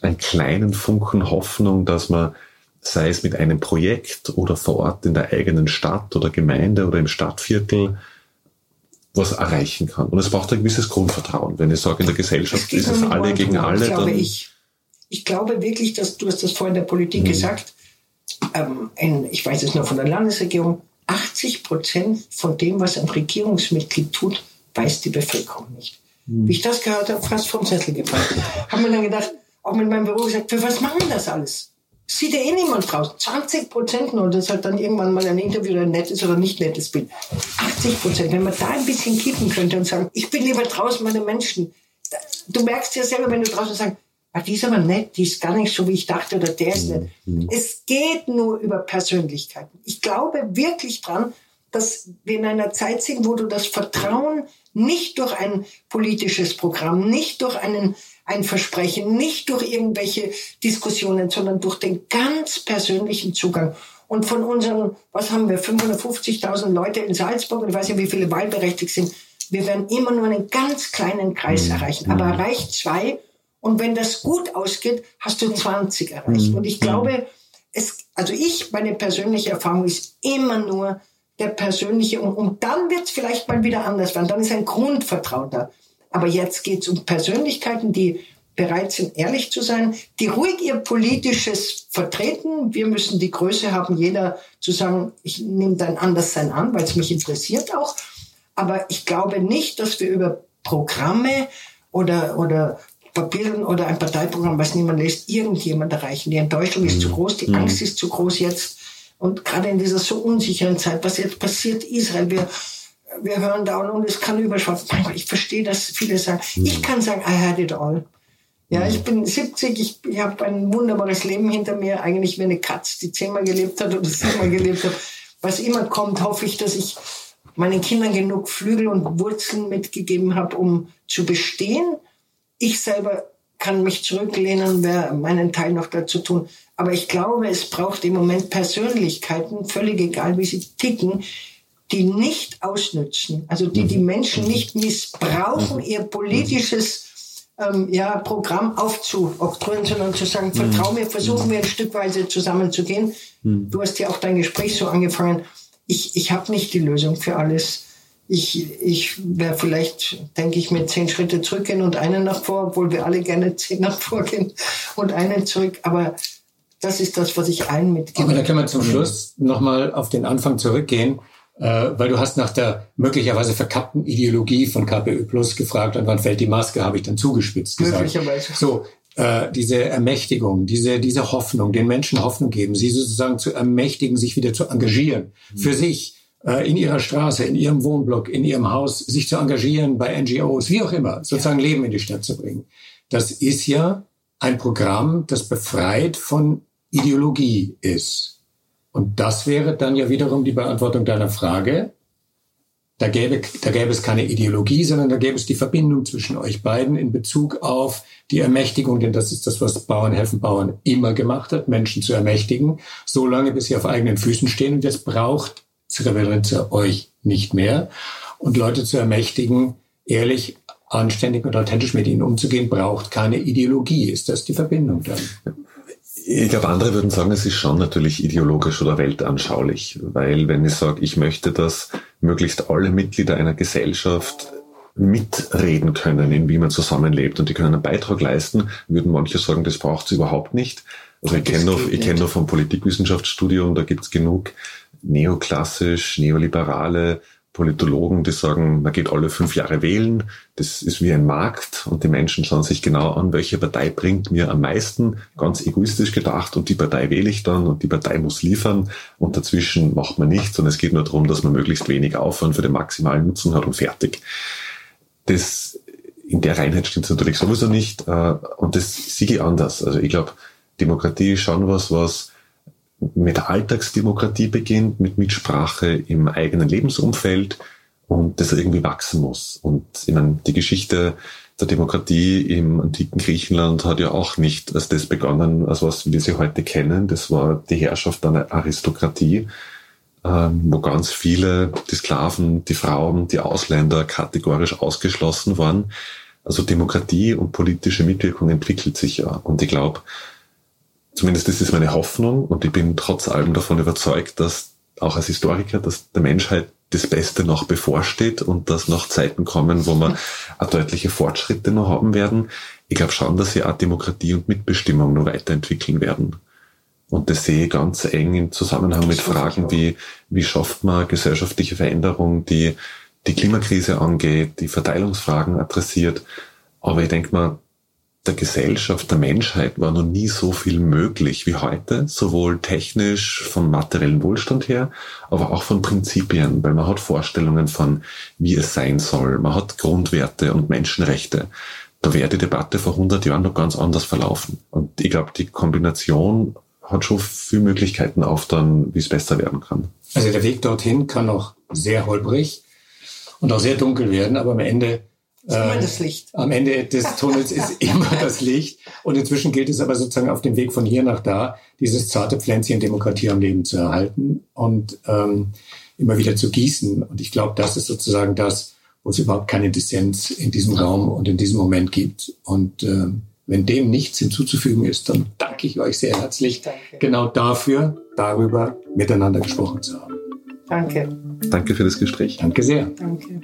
einen kleinen Funken Hoffnung, dass man, sei es mit einem Projekt oder vor Ort in der eigenen Stadt oder Gemeinde oder im Stadtviertel, was erreichen kann. Und es braucht ein gewisses Grundvertrauen. Wenn ich sage, in der Gesellschaft ist es alle gegen alle, dann... Ich, ich glaube wirklich, dass du hast das vorhin in der Politik mhm. gesagt, ähm, in, ich weiß es nur von der Landesregierung, 80 Prozent von dem, was ein Regierungsmitglied tut, weiß die Bevölkerung nicht. Wie ich das gehört habe, fast vom Sessel gefallen. Haben mir dann gedacht, auch mit meinem Büro gesagt, für was machen das alles? Sieht ja eh niemand draußen. 20 Prozent nur, das hat dann irgendwann mal ein Interview oder ein nettes oder nicht nettes Bild. 80 Prozent, wenn man da ein bisschen kippen könnte und sagen, ich bin lieber draußen meine Menschen. Du merkst ja selber, wenn du draußen sagst, ah, die ist aber nett, die ist gar nicht so, wie ich dachte, oder der ist nett. Mhm. Es geht nur über Persönlichkeiten. Ich glaube wirklich dran, dass wir in einer Zeit sind, wo du das Vertrauen nicht durch ein politisches Programm, nicht durch einen, ein Versprechen, nicht durch irgendwelche Diskussionen, sondern durch den ganz persönlichen Zugang. Und von unseren, was haben wir, 550.000 Leute in Salzburg, und ich weiß nicht, wie viele wahlberechtigt sind, wir werden immer nur einen ganz kleinen Kreis mhm. erreichen, aber mhm. erreicht zwei. Und wenn das gut ausgeht, hast du 20 erreicht. Mhm. Und ich glaube, es, also ich, meine persönliche Erfahrung ist immer nur der persönliche, und, und dann wird es vielleicht mal wieder anders werden. Dann ist ein Grundvertrauen da. Aber jetzt geht es um Persönlichkeiten, die bereit sind, ehrlich zu sein, die ruhig ihr politisches vertreten. Wir müssen die Größe haben, jeder zu sagen, ich nehme dein Anderssein an, weil es mich interessiert auch. Aber ich glaube nicht, dass wir über Programme oder, oder Papieren oder ein Parteiprogramm, was niemand lässt, irgendjemand erreichen. Die Enttäuschung ist zu mhm. groß, die mhm. Angst ist zu groß jetzt. Und gerade in dieser so unsicheren Zeit, was jetzt passiert, Israel, wir, wir hören da und es kann überschwappen. Ich verstehe, dass viele sagen, mhm. ich kann sagen, I had it all. Ja, ich bin 70, ich, ich habe ein wunderbares Leben hinter mir, eigentlich wie eine Katze, die zehnmal gelebt hat oder siebenmal gelebt hat. Was immer kommt, hoffe ich, dass ich meinen Kindern genug Flügel und Wurzeln mitgegeben habe, um zu bestehen. Ich selber kann mich zurücklehnen, wer meinen Teil noch dazu tun. Aber ich glaube, es braucht im Moment Persönlichkeiten, völlig egal, wie sie ticken, die nicht ausnützen, also die die mhm. Menschen nicht missbrauchen, ihr politisches ähm, ja, Programm aufzuoktroyieren, sondern zu sagen, vertrau mir, versuchen wir ein Stückweise zusammenzugehen. Mhm. Du hast ja auch dein Gespräch so angefangen ich, ich habe nicht die Lösung für alles. Ich, ich wäre vielleicht, denke ich, mit zehn Schritte zurückgehen und einen nach vor, obwohl wir alle gerne zehn nach vorgehen und einen zurück. Aber das ist das, was ich allen mitgebe. Aber da können wir zum Schluss nochmal auf den Anfang zurückgehen, äh, weil du hast nach der möglicherweise verkappten Ideologie von KPÖ Plus gefragt, und wann fällt die Maske, habe ich dann zugespitzt gesagt. Möglicherweise. So, äh, diese Ermächtigung, diese, diese Hoffnung, den Menschen Hoffnung geben, sie sozusagen zu ermächtigen, sich wieder zu engagieren, mhm. für sich, äh, in ihrer Straße, in ihrem Wohnblock, in ihrem Haus, sich zu engagieren bei NGOs, wie auch immer, sozusagen ja. Leben in die Stadt zu bringen. Das ist ja ein Programm, das befreit von Ideologie ist. Und das wäre dann ja wiederum die Beantwortung deiner Frage. Da gäbe, da gäbe es keine Ideologie, sondern da gäbe es die Verbindung zwischen euch beiden in Bezug auf die Ermächtigung, denn das ist das, was Bauern helfen Bauern immer gemacht hat, Menschen zu ermächtigen, so lange, bis sie auf eigenen Füßen stehen. Und jetzt braucht Srebrenica euch nicht mehr. Und Leute zu ermächtigen, ehrlich, anständig und authentisch mit ihnen umzugehen, braucht keine Ideologie. Ist das die Verbindung dann? Ich glaube, andere würden sagen, es ist schon natürlich ideologisch oder weltanschaulich, weil wenn ich sage, ich möchte, dass möglichst alle Mitglieder einer Gesellschaft mitreden können, in wie man zusammenlebt und die können einen Beitrag leisten, würden manche sagen, das braucht es überhaupt nicht. Also ich kenne noch, ich kenne noch vom Politikwissenschaftsstudium, da gibt's genug neoklassisch, neoliberale Politologen, die sagen, man geht alle fünf Jahre wählen, das ist wie ein Markt und die Menschen schauen sich genau an, welche Partei bringt mir am meisten, ganz egoistisch gedacht und die Partei wähle ich dann und die Partei muss liefern und dazwischen macht man nichts und es geht nur darum, dass man möglichst wenig Aufwand für den maximalen Nutzen hat und fertig. Das in der Reinheit stimmt natürlich sowieso nicht äh, und das sehe ich anders. Also ich glaube, Demokratie ist schon was, was mit Alltagsdemokratie beginnt, mit Mitsprache im eigenen Lebensumfeld und das irgendwie wachsen muss. Und ich meine, die Geschichte der Demokratie im antiken Griechenland hat ja auch nicht als das begonnen, als was wir sie heute kennen. Das war die Herrschaft einer Aristokratie, ähm, wo ganz viele, die Sklaven, die Frauen, die Ausländer kategorisch ausgeschlossen waren. Also Demokratie und politische Mitwirkung entwickelt sich ja. Und ich glaube, Zumindest ist es meine Hoffnung und ich bin trotz allem davon überzeugt, dass auch als Historiker, dass der Menschheit das Beste noch bevorsteht und dass noch Zeiten kommen, wo wir auch deutliche Fortschritte noch haben werden. Ich glaube schon, dass sie auch Demokratie und Mitbestimmung noch weiterentwickeln werden. Und das sehe ich ganz eng im Zusammenhang mit Fragen wie, wie schafft man gesellschaftliche Veränderung, die die Klimakrise angeht, die Verteilungsfragen adressiert. Aber ich denke mal, der Gesellschaft, der Menschheit war noch nie so viel möglich wie heute, sowohl technisch vom materiellen Wohlstand her, aber auch von Prinzipien, weil man hat Vorstellungen von, wie es sein soll, man hat Grundwerte und Menschenrechte. Da wäre die Debatte vor 100 Jahren noch ganz anders verlaufen. Und ich glaube, die Kombination hat schon viele Möglichkeiten auf dann, wie es besser werden kann. Also der Weg dorthin kann noch sehr holprig und auch sehr dunkel werden, aber am Ende ist immer ähm, das Licht. Am Ende des Tunnels ist immer das Licht. Und inzwischen gilt es aber sozusagen auf dem Weg von hier nach da, dieses zarte Pflänzchen Demokratie am Leben zu erhalten und ähm, immer wieder zu gießen. Und ich glaube, das ist sozusagen das, wo es überhaupt keine Dissens in diesem Raum und in diesem Moment gibt. Und äh, wenn dem nichts hinzuzufügen ist, dann danke ich euch sehr herzlich danke. genau dafür, darüber miteinander gesprochen zu haben. Danke. Danke für das Gespräch. Danke sehr. Danke.